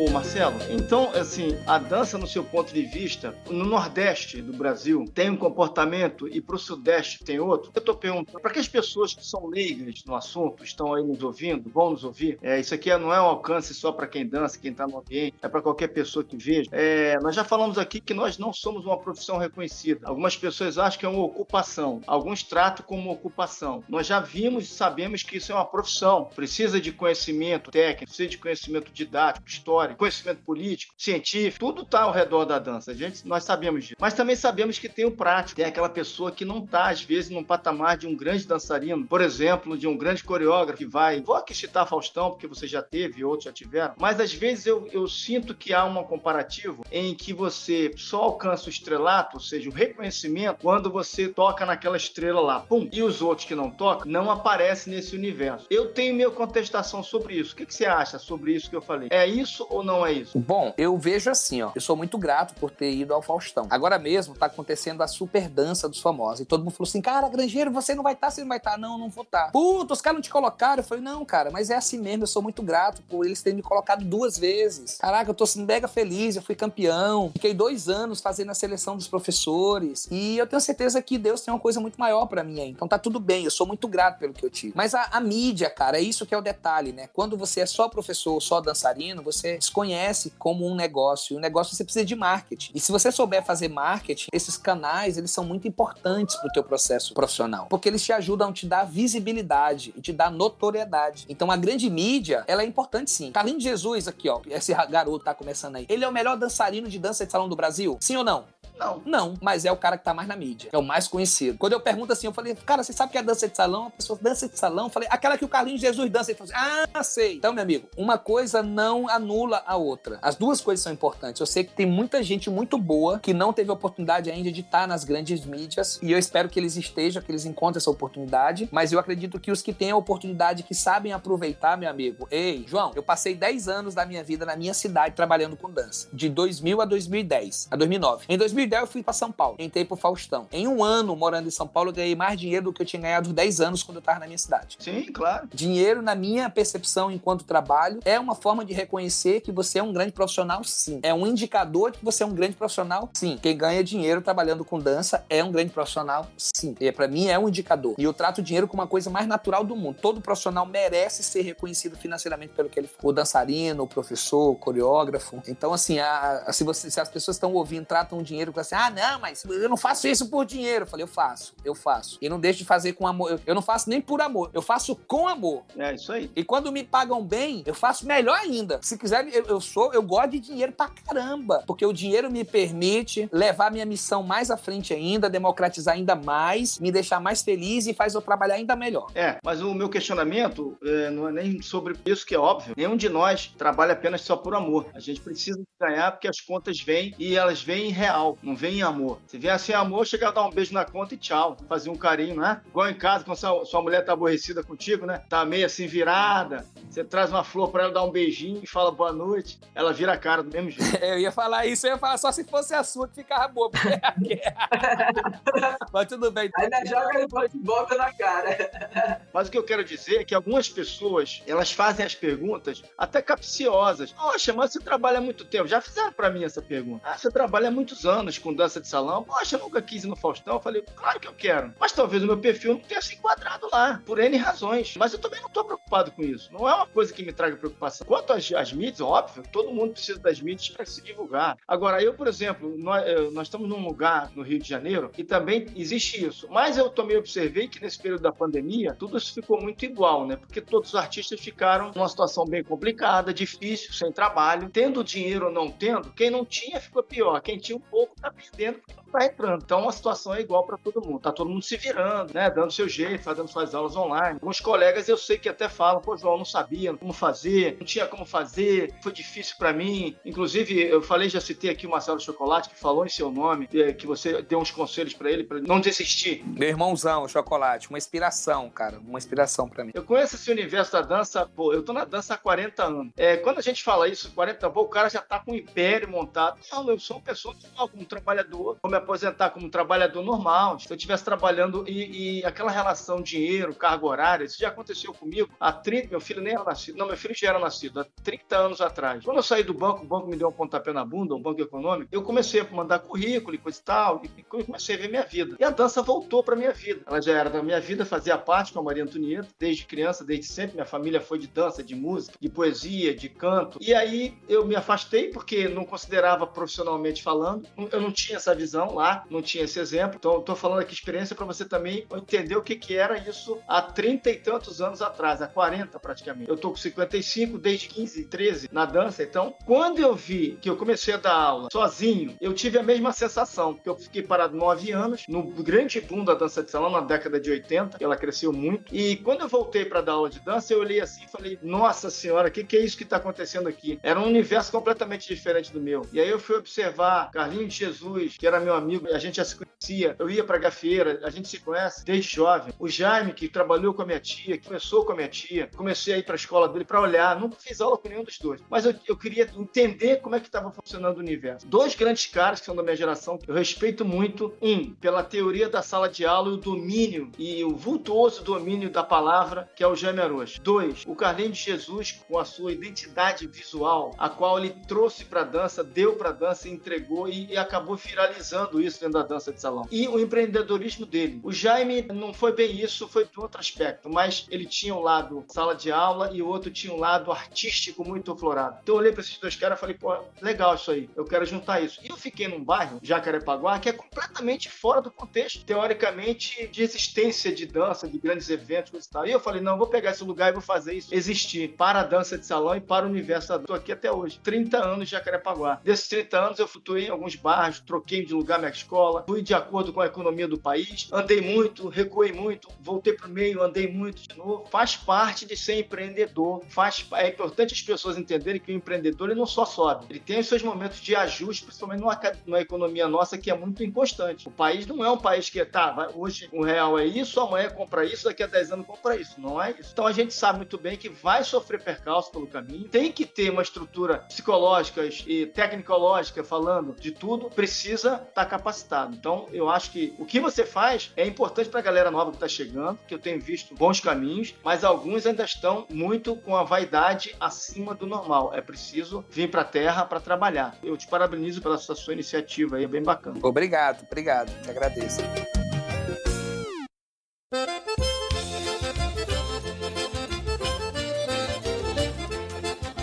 S2: Marcelo, então, assim, a dança, no seu ponto de vista, no Nordeste do Brasil tem um comportamento e para o Sudeste tem outro. Eu estou perguntando, para que as pessoas que são leigas no assunto, estão aí nos ouvindo, vão nos ouvir, é, isso aqui não é um alcance só para quem dança, quem está no ambiente, é para qualquer pessoa que veja. É, nós já falamos aqui que nós não somos uma profissão reconhecida. Algumas pessoas acham que é uma ocupação, alguns tratam como ocupação. Nós já vimos e sabemos que isso é uma profissão, precisa de conhecimento técnico, precisa de conhecimento didático, histórico, conhecimento político, científico, tudo está ao redor da dança. A gente, nós sabemos disso. Mas também sabemos que tem o prático, tem aquela pessoa que não está, às vezes, num patamar de um grande dançarino, por exemplo, de um grande coreógrafo que vai. Vou aqui citar Faustão, porque você já teve, outros já tiveram. Mas às vezes eu, eu sinto que há um comparativo em que você só alcança o estrelato, ou seja, o reconhecimento, quando você toca naquela estrela lá, pum, e os outros que não tocam não aparecem nesse universo. Eu tenho minha contestação sobre isso. O que, que você acha sobre isso que eu falei? É isso ou não é isso?
S4: Bom, eu vejo assim, ó. Eu sou muito grato por ter ido ao Faustão. Agora mesmo tá acontecendo a super dança dos famosos. E todo mundo falou assim: cara, Grangeiro, você não vai estar, tá, você não vai estar. Tá. Não, não vou estar. Tá. Puta, os caras não te colocaram. Eu falei, não, cara, mas é assim mesmo. Eu sou muito grato por eles terem me colocado duas vezes. Caraca, eu tô assim, mega feliz. Eu fui campeão. Fiquei dois anos fazendo a seleção dos professores. E eu tenho certeza que Deus tem uma coisa muito maior para mim aí. Então tá tudo bem. Eu sou muito grato pelo que eu tive. Mas a, a mídia, cara, é isso que é o detalhe, né? Quando você é só professor, só dançarino, você desconhece como um negócio. E o negócio você precisa de marketing. E se você souber fazer marketing, esses canais, eles são muito importantes pro teu processo profissional, porque eles te ajudam a te dar visibilidade e te dar notoriedade. Então a grande mídia, ela é importante sim. Carlinhos Jesus aqui, ó, esse garoto tá começando aí. Ele é o melhor dançarino de dança de salão do Brasil? Sim ou não?
S2: Não.
S4: Não, mas é o cara que tá mais na mídia. É o mais conhecido. Quando eu pergunto assim, eu falei, cara, você sabe que é dança de salão? A pessoa, dança de salão? Eu falei, aquela que o Carlinhos Jesus dança. Ele falou assim, ah, sei. Então, meu amigo, uma coisa não anula a outra. As duas coisas são importantes. Eu sei que tem muita gente muito boa que não teve oportunidade ainda de estar nas grandes mídias e eu espero que eles estejam, que eles encontrem essa oportunidade. Mas eu acredito que os que têm a oportunidade, que sabem aproveitar, meu amigo. Ei, João, eu passei 10 anos da minha vida na minha cidade trabalhando com dança. De 2000 a 2010, a 2009. Em 2010 eu fui para São Paulo. Paulo. Entrei pro Faustão. Em um ano morando em São Paulo, eu ganhei mais dinheiro do que eu tinha ganhado 10 anos quando eu tava na minha cidade.
S2: Sim, claro.
S4: Dinheiro, na minha percepção enquanto trabalho, é uma forma de reconhecer que você é um grande profissional, sim. É um indicador de que você é um grande profissional, sim. Quem ganha dinheiro trabalhando com dança é um grande profissional, sim. E para mim é um indicador. E eu trato o dinheiro como uma coisa mais natural do mundo. Todo profissional merece ser reconhecido financeiramente pelo que ele faz. O dançarino, o professor, o coreógrafo. Então, assim, a, a, se, você, se as pessoas estão ouvindo, tratam o dinheiro com assim, ah, não, mas eu não faço isso por dinheiro. Eu falei, eu faço, eu faço. E não deixo de fazer com amor. Eu, não faço nem por amor, eu faço com amor.
S2: É isso aí.
S4: E quando me pagam bem, eu faço melhor ainda. Se quiser, eu, eu sou, eu gosto de dinheiro pra caramba. Porque o dinheiro me permite levar minha missão mais à frente ainda, democratizar ainda mais, me deixar mais feliz e faz eu trabalhar ainda melhor.
S2: É, mas o meu questionamento é, não é nem sobre isso que é óbvio. Nenhum de nós trabalha apenas só por amor. A gente precisa ganhar porque as contas vêm e elas vêm real. Não vem em amor. Se vier sem amor, chega a dar um beijo na conta e tchau. Fazer um carinho, né? Igual em casa, quando sua, sua mulher tá aborrecida contigo, né? Tá meio assim virada. Você traz uma flor pra ela dar um beijinho e fala boa noite. Ela vira a cara do mesmo jeito. [LAUGHS]
S4: Eu ia falar isso, eu ia falar só se fosse a sua que ficava boa. porque- [LAUGHS] Mas tudo bem.
S5: Ainda joga de volta na cara. [LAUGHS]
S2: Mas o que eu quero dizer é que algumas pessoas, elas fazem as perguntas até capciosas. Poxa, mas você trabalha há muito tempo. Já fizeram pra mim essa pergunta. Ah, você trabalha há muitos anos com dança de salão. Poxa, eu nunca quis ir no Faustão. Eu falei, claro que eu quero. Mas talvez o meu perfil não tenha se enquadrado lá, por N razões. Mas eu também não tô preocupado com isso. Não é uma coisa que me traga preocupação. Quanto às, às mídias, óbvio, todo mundo precisa das mídias para se divulgar. Agora, eu, por exemplo, nós, eh, nós estamos num lugar no Rio de Janeiro e também existe isso. Mas eu também observei que nesse período da pandemia, tudo isso ficou muito igual, né? Porque todos os artistas ficaram numa situação bem complicada, difícil, sem trabalho, tendo dinheiro ou não tendo. Quem não tinha ficou pior. Quem tinha um pouco tá perdendo porque tá entrando. Então a situação é igual para todo mundo. Tá todo mundo se virando, né? Dando seu jeito, fazendo suas aulas online. Alguns colegas eu sei que até falam, pô, João, não sabia como fazer, não tinha como fazer, foi difícil para mim. Inclusive, eu falei, já citei aqui o Marcelo Chocolate, que falou em seu nome, eh, que você deu uns conselhos para ele, para ele não desistir.
S4: Meu irmãozão, chocolate, uma inspiração, cara. Uma inspiração pra mim.
S2: Eu conheço esse universo da dança, pô, eu tô na dança há 40 anos. É, quando a gente fala isso, 40 pô, o cara já tá com um império montado. Não, eu sou uma pessoa normal, como trabalhador, vou me aposentar como trabalhador normal. Se eu estivesse trabalhando e, e aquela relação dinheiro, carga horária, isso já aconteceu comigo há 30, meu filho nem era nascido, não, meu filho já era nascido há 30 anos atrás. Quando eu saí do banco, o banco me deu um pontapé na bunda, um banco econômico, eu comecei a mandar currículo e coisa e tal, e comecei a ver minha vida. E a dança voltou pra minha vida. Ela já era da minha vida, fazia parte com a Maria Antonieta, desde criança, desde sempre. Minha família foi de dança, de música, de poesia, de canto. E aí eu me afastei porque não considerava profissionalmente falando. Eu não tinha essa visão lá, não tinha esse exemplo. Então tô falando aqui experiência para você também entender o que, que era isso há 30 e tantos anos atrás, há 40 praticamente. Eu tô com 55, desde 15, 13 na dança. Então, quando eu vi que eu comecei a dar aula sozinho, eu tive a mesma sensação, porque eu fiquei parado 9 anos no grande boom da dança de salão na década de 80, ela cresceu muito. E quando eu voltei para dar aula de dança, eu olhei assim e falei: Nossa senhora, o que, que é isso que está acontecendo aqui? Era um universo completamente diferente do meu. E aí eu fui observar Carlinhos Jesus, que era meu a gente já se conhecia. Eu ia para gafeira, a gente se conhece desde jovem. O Jaime, que trabalhou com a minha tia, que começou com a minha tia, comecei a ir para a escola dele para olhar. Nunca fiz aula com nenhum dos dois, mas eu, eu queria entender como é que estava funcionando o universo. Dois grandes caras que são da minha geração, eu respeito muito. Um, pela teoria da sala de aula e o domínio e o vultuoso domínio da palavra, que é o Jaime Arocha. Dois, o Carlinhos de Jesus com a sua identidade visual, a qual ele trouxe para dança, deu para dança, entregou e, e acabou viralizando isso dentro da dança de salão. E o empreendedorismo dele. O Jaime não foi bem isso, foi de outro aspecto, mas ele tinha um lado sala de aula e o outro tinha um lado artístico muito aflorado. Então eu olhei para esses dois caras e falei, pô, legal isso aí, eu quero juntar isso. E eu fiquei num bairro, Jacarepaguá, que é completamente fora do contexto, teoricamente, de existência de dança, de grandes eventos e tal. E eu falei, não, vou pegar esse lugar e vou fazer isso existir para a dança de salão e para o universo da Estou aqui até hoje, 30 anos de Jacarepaguá. Desses 30 anos eu flutuei em alguns bairros, troquei de lugar minha escola, fui de acordo com a economia do país, andei muito, recuei muito, voltei para o meio, andei muito de novo. Faz parte de ser empreendedor. Faz, é importante as pessoas entenderem que o empreendedor ele não só sobe, ele tem os seus momentos de ajuste, principalmente numa, numa economia nossa que é muito inconstante. O país não é um país que tá, hoje um real é isso, amanhã compra isso, daqui a 10 anos compra isso. Não é isso. Então a gente sabe muito bem que vai sofrer percalço pelo caminho, tem que ter uma estrutura psicológica e tecnicológica falando de tudo, precisa estar tá capacitado. Então eu acho que o que você faz é importante para a galera nova que está chegando, que eu tenho visto bons caminhos, mas alguns ainda estão muito com a vaidade acima do normal. É preciso vir para a terra para trabalhar. Eu te parabenizo pela sua, sua iniciativa aí, é bem bacana.
S4: Obrigado, obrigado. Te agradeço.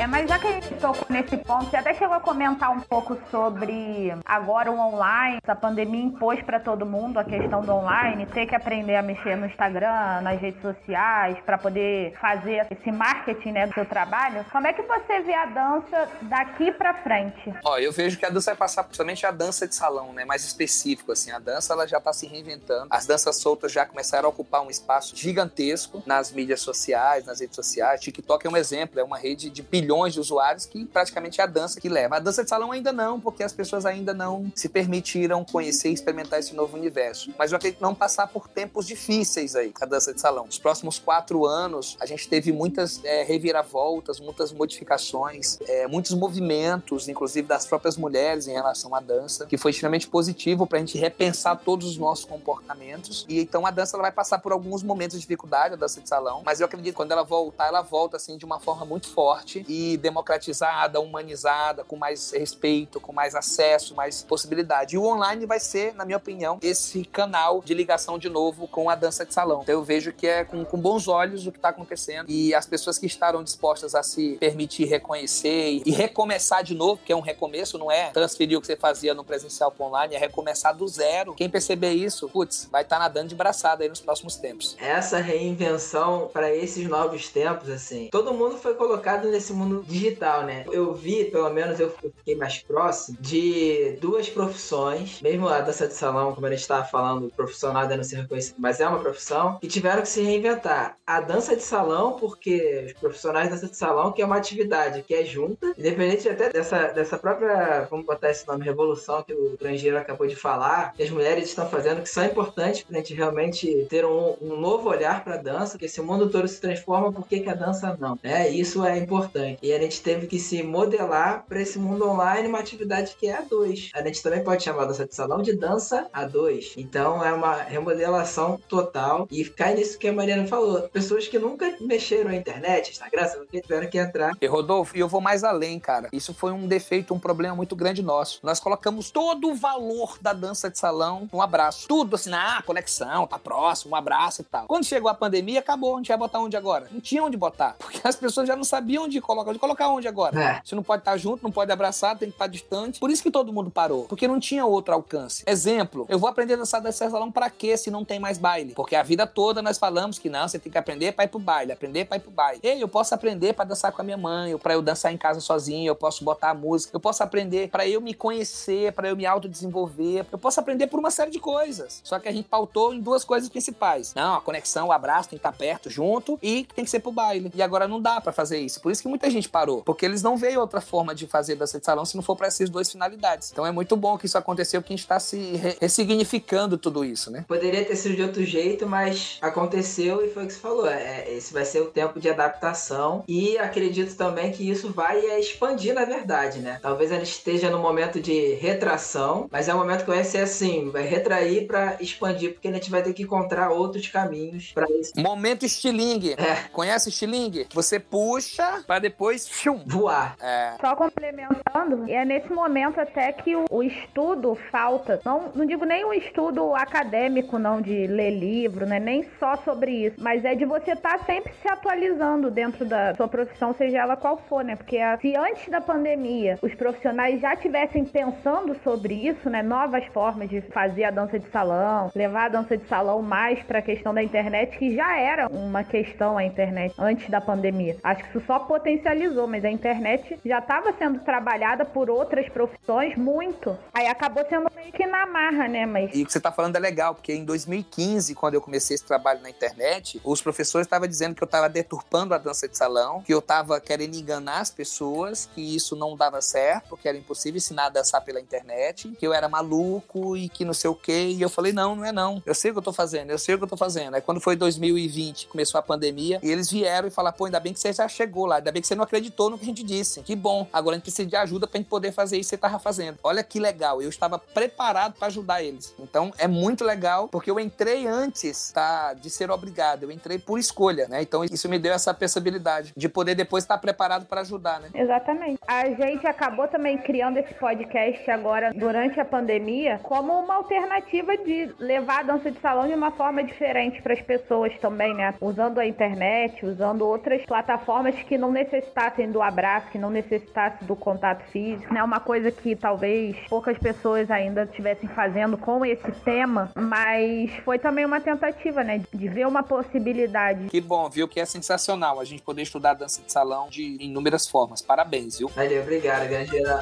S3: Mas já que a gente tocou nesse ponto, você até chegou a comentar um pouco sobre agora o online, a pandemia impôs para todo mundo a questão do online, ter que aprender a mexer no Instagram, nas redes sociais, para poder fazer esse marketing né, do seu trabalho. Como é que você vê a dança daqui para frente?
S4: Ó, eu vejo que a dança vai passar principalmente a dança de salão, né? Mais específico, assim. A dança, ela já tá se reinventando. As danças soltas já começaram a ocupar um espaço gigantesco nas mídias sociais, nas redes sociais. TikTok é um exemplo, é uma rede de bilhões milhões de usuários que praticamente é a dança que leva. A dança de salão ainda não, porque as pessoas ainda não se permitiram conhecer e experimentar esse novo universo. Mas eu acredito não passar por tempos difíceis aí, a dança de salão. Nos próximos quatro anos, a gente teve muitas é, reviravoltas, muitas modificações, é, muitos movimentos, inclusive das próprias mulheres em relação à dança, que foi extremamente positivo para a gente repensar todos os nossos comportamentos. E então a dança ela vai passar por alguns momentos de dificuldade, a dança de salão, mas eu acredito que quando ela voltar, ela volta assim de uma forma muito forte e democratizada, humanizada, com mais respeito, com mais acesso, mais possibilidade. E o online vai ser, na minha opinião, esse canal de ligação de novo com a dança de salão. Então eu vejo que é com, com bons olhos o que está acontecendo e as pessoas que estarão dispostas a se permitir reconhecer e recomeçar de novo, que é um recomeço, não é transferir o que você fazia no presencial para online, é recomeçar do zero. Quem perceber isso, putz, vai estar tá nadando de braçada aí nos próximos tempos.
S5: Essa reinvenção para esses novos tempos, assim, todo mundo foi colocado nesse mundo digital, né? Eu vi, pelo menos eu fiquei mais próximo, de duas profissões, mesmo a dança de salão, como a gente estava falando, profissional não se reconhece, mas é uma profissão, que tiveram que se reinventar. A dança de salão, porque os profissionais da dança de salão, que é uma atividade que é junta, independente até dessa, dessa própria, vamos botar esse nome, revolução que o estrangeiro acabou de falar, que as mulheres estão fazendo, que são importantes para a gente realmente ter um, um novo olhar para a dança, que esse mundo todo se transforma, por que, que a dança não? Né? Isso é importante. E a gente teve que se modelar para esse mundo online, uma atividade que é a dois. A gente também pode chamar a dança de salão de dança a dois. Então é uma remodelação total. E cai nisso que a Mariana falou. Pessoas que nunca mexeram na internet, Instagram, que tiveram que entrar.
S4: E Rodolfo, e eu vou mais além, cara. Isso foi um defeito, um problema muito grande nosso. Nós colocamos todo o valor da dança de salão um abraço. Tudo assim, ah, conexão, tá próximo, um abraço e tal. Quando chegou a pandemia, acabou. A gente vai botar onde agora? Não tinha onde botar. [LAUGHS] Porque as pessoas já não sabiam onde colocar. Onde colocar onde agora? É. Você não pode estar junto, não pode abraçar, tem que estar distante. Por isso que todo mundo parou. Porque não tinha outro alcance. Exemplo, eu vou aprender a dançar dança de salão pra quê se não tem mais baile? Porque a vida toda nós falamos que não, você tem que aprender pra ir pro baile, aprender pra ir pro baile. Ei, eu posso aprender pra dançar com a minha mãe, ou pra eu dançar em casa sozinho, eu posso botar a música, eu posso aprender pra eu me conhecer, pra eu me autodesenvolver, eu posso aprender por uma série de coisas. Só que a gente pautou em duas coisas principais. Não, a conexão, o abraço tem que estar perto, junto, e tem que ser pro baile. E agora não dá pra fazer isso. Por isso que muita gente parou. Porque eles não veem outra forma de fazer dança de salão se não for pra essas duas finalidades. Então é muito bom que isso aconteceu, porque a gente tá se re ressignificando tudo isso, né?
S5: Poderia ter sido de outro jeito, mas aconteceu e foi o que você falou. É, esse vai ser o tempo de adaptação. E acredito também que isso vai expandir, na verdade, né? Talvez a gente esteja no momento de retração, mas é um momento que vai ser assim, vai retrair para expandir, porque a gente vai ter que encontrar outros caminhos para isso.
S4: Momento estilingue. É. Conhece estilingue? Você puxa para depois fium,
S5: voar.
S3: É. Só complementando, é nesse momento até que o, o estudo falta. Não, não digo nem o estudo acadêmico, não, de ler livro, né? Nem só sobre isso. Mas é de você estar tá sempre se atualizando dentro da sua profissão, seja ela qual for, né? Porque a, se antes da pandemia os profissionais já tivessem pensando sobre isso, né? Novas formas de fazer a dança de salão, levar a dança de salão mais para a questão da internet, que já era uma questão a internet antes da pandemia. Acho que isso só potencializou, mas a internet já estava sendo trabalhada por outras profissões muito. Aí acabou sendo meio que na marra, né? Mas...
S4: E o que você está falando é legal, porque em 2015, quando eu comecei esse trabalho na internet, os professores estavam dizendo que eu estava deturpando a dança de salão, que eu estava querendo enganar as pessoas, que isso não dava certo, que era impossível ensinar a dançar pela internet, que eu era maluco e que não sei o quê. E eu falei, não, não é não. Eu sei o que eu tô fazendo, eu sei o que eu tô fazendo. Aí quando foi 2020, começou a pandemia, e eles vieram e falaram, pô, ainda bem que você já chegou lá, ainda bem que você não acreditou no que a gente disse. Que bom, agora a gente precisa de ajuda pra gente poder fazer isso que você tava fazendo. Olha que legal, eu estava preparado para ajudar eles. Então é muito legal, porque eu entrei antes tá, de ser obrigado, eu entrei por escolha, né? Então isso me deu essa percebilidade de poder depois estar preparado para ajudar, né?
S3: Exatamente. A gente acabou também criando esse podcast agora durante a pandemia como uma alternativa de levar a dança de salão de uma forma diferente para as pessoas também, né? Usando a internet, usando outras plataformas que não necessitassem do abraço, que não necessitassem do contato físico, né? Uma coisa que talvez poucas pessoas ainda estivessem fazendo com esse tema, mas foi também uma tentativa, né? De ver uma possibilidade.
S4: Que bom, viu? Que é sensacional a gente poder estudar dança de salão de inúmeras formas. Parabéns, viu?
S5: Valeu, obrigado, Gangela.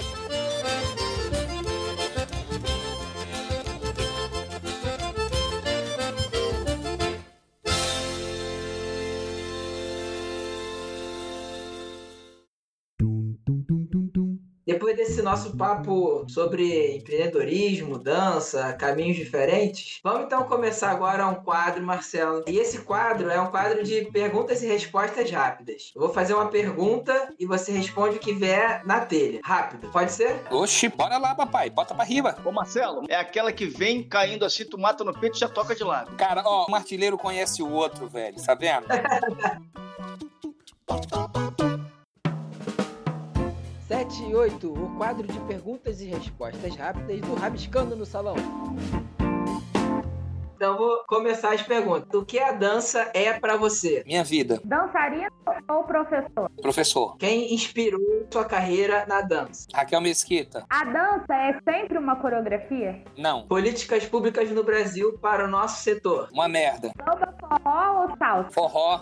S5: Depois desse nosso papo sobre empreendedorismo, dança, caminhos diferentes, vamos então começar agora um quadro, Marcelo. E esse quadro é um quadro de perguntas e respostas rápidas. Eu vou fazer uma pergunta e você responde o que vier na telha. Rápido, pode ser?
S4: Oxi, bora lá, papai. Bota pra riba.
S2: Ô Marcelo, é aquela que vem caindo assim, tu mata no peito e já toca de lado.
S4: Cara, ó, um artilheiro conhece o outro, velho. Tá vendo? [LAUGHS]
S1: Sete e oito, o quadro de perguntas e respostas rápidas do Rabiscando no Salão.
S5: Então vou começar as perguntas. O que a dança é pra você?
S4: Minha vida.
S3: Dançarina ou professor?
S4: Professor.
S5: Quem inspirou sua carreira na dança?
S4: Raquel Mesquita.
S3: A dança é sempre uma coreografia?
S4: Não.
S5: Políticas públicas no Brasil para o nosso setor.
S4: Uma merda.
S3: Samba, forró ou salsa?
S4: Forró.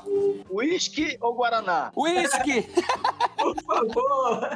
S2: Whisky ou Guaraná?
S4: Whisky. [LAUGHS]
S5: Por favor!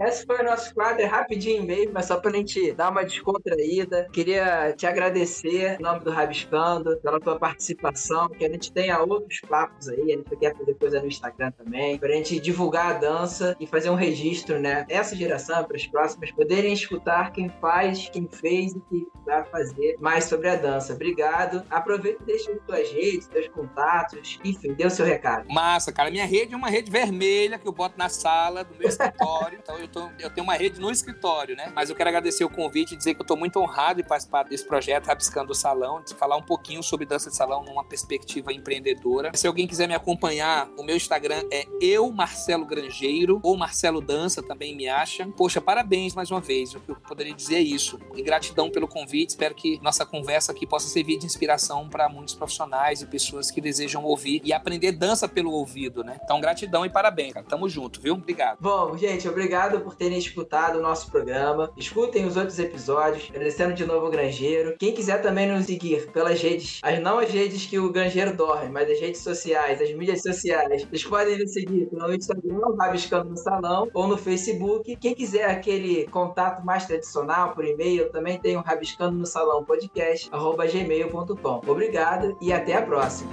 S5: Esse foi o nosso quadro, é rapidinho mesmo, mas só pra gente dar uma descontraída. Queria te agradecer, em do Rabiscando, pela tua participação, que a gente tenha outros papos aí, a gente quer fazer coisa no Instagram também, pra gente divulgar a dança e fazer um registro, né? Essa geração, para as próximas, poderem escutar quem faz, quem fez e que vai fazer mais sobre a dança. Obrigado. Aproveita e deixa as tuas redes, teus contatos, enfim, dê o seu recado.
S4: Massa, cara. Minha rede é uma rede vermelha que eu boto na sala do meu escritório. então eu, tô, eu tenho uma rede no escritório, né? Mas eu quero agradecer o convite e dizer que eu tô muito honrado de participar desse projeto Rabiscando o Salão, de falar um pouquinho sobre dança de salão numa perspectiva empreendedora. Se alguém quiser me acompanhar, o meu Instagram é eu, Marcelo Grangeiro, ou Marcelo Dança também me acha. Poxa, parabéns mais uma vez. O que eu poderia dizer é isso. E gratidão pelo convite. Espero que nossa conversa aqui possa servir de inspiração para muitos profissionais e pessoas que desejam ouvir e aprender dança pelo ouvido, né? Então, gratidão e parabéns, cara. Tamo junto, viu? Obrigado.
S5: Bom, gente, obrigado por terem escutado o nosso programa. Escutem os outros episódios. Agradecendo de novo o Grangeiro. Quem quiser também nos seguir pelas redes, as não as redes que o Grangeiro dorme, mas as redes sociais, as mídias sociais, vocês podem nos seguir no Instagram, Rabiscando no Salão, ou no Facebook. Quem quiser aquele contato mais tradicional por e-mail, também tem o Rabiscando no Salão podcast, arroba gmail.com. Obrigado e até a próxima.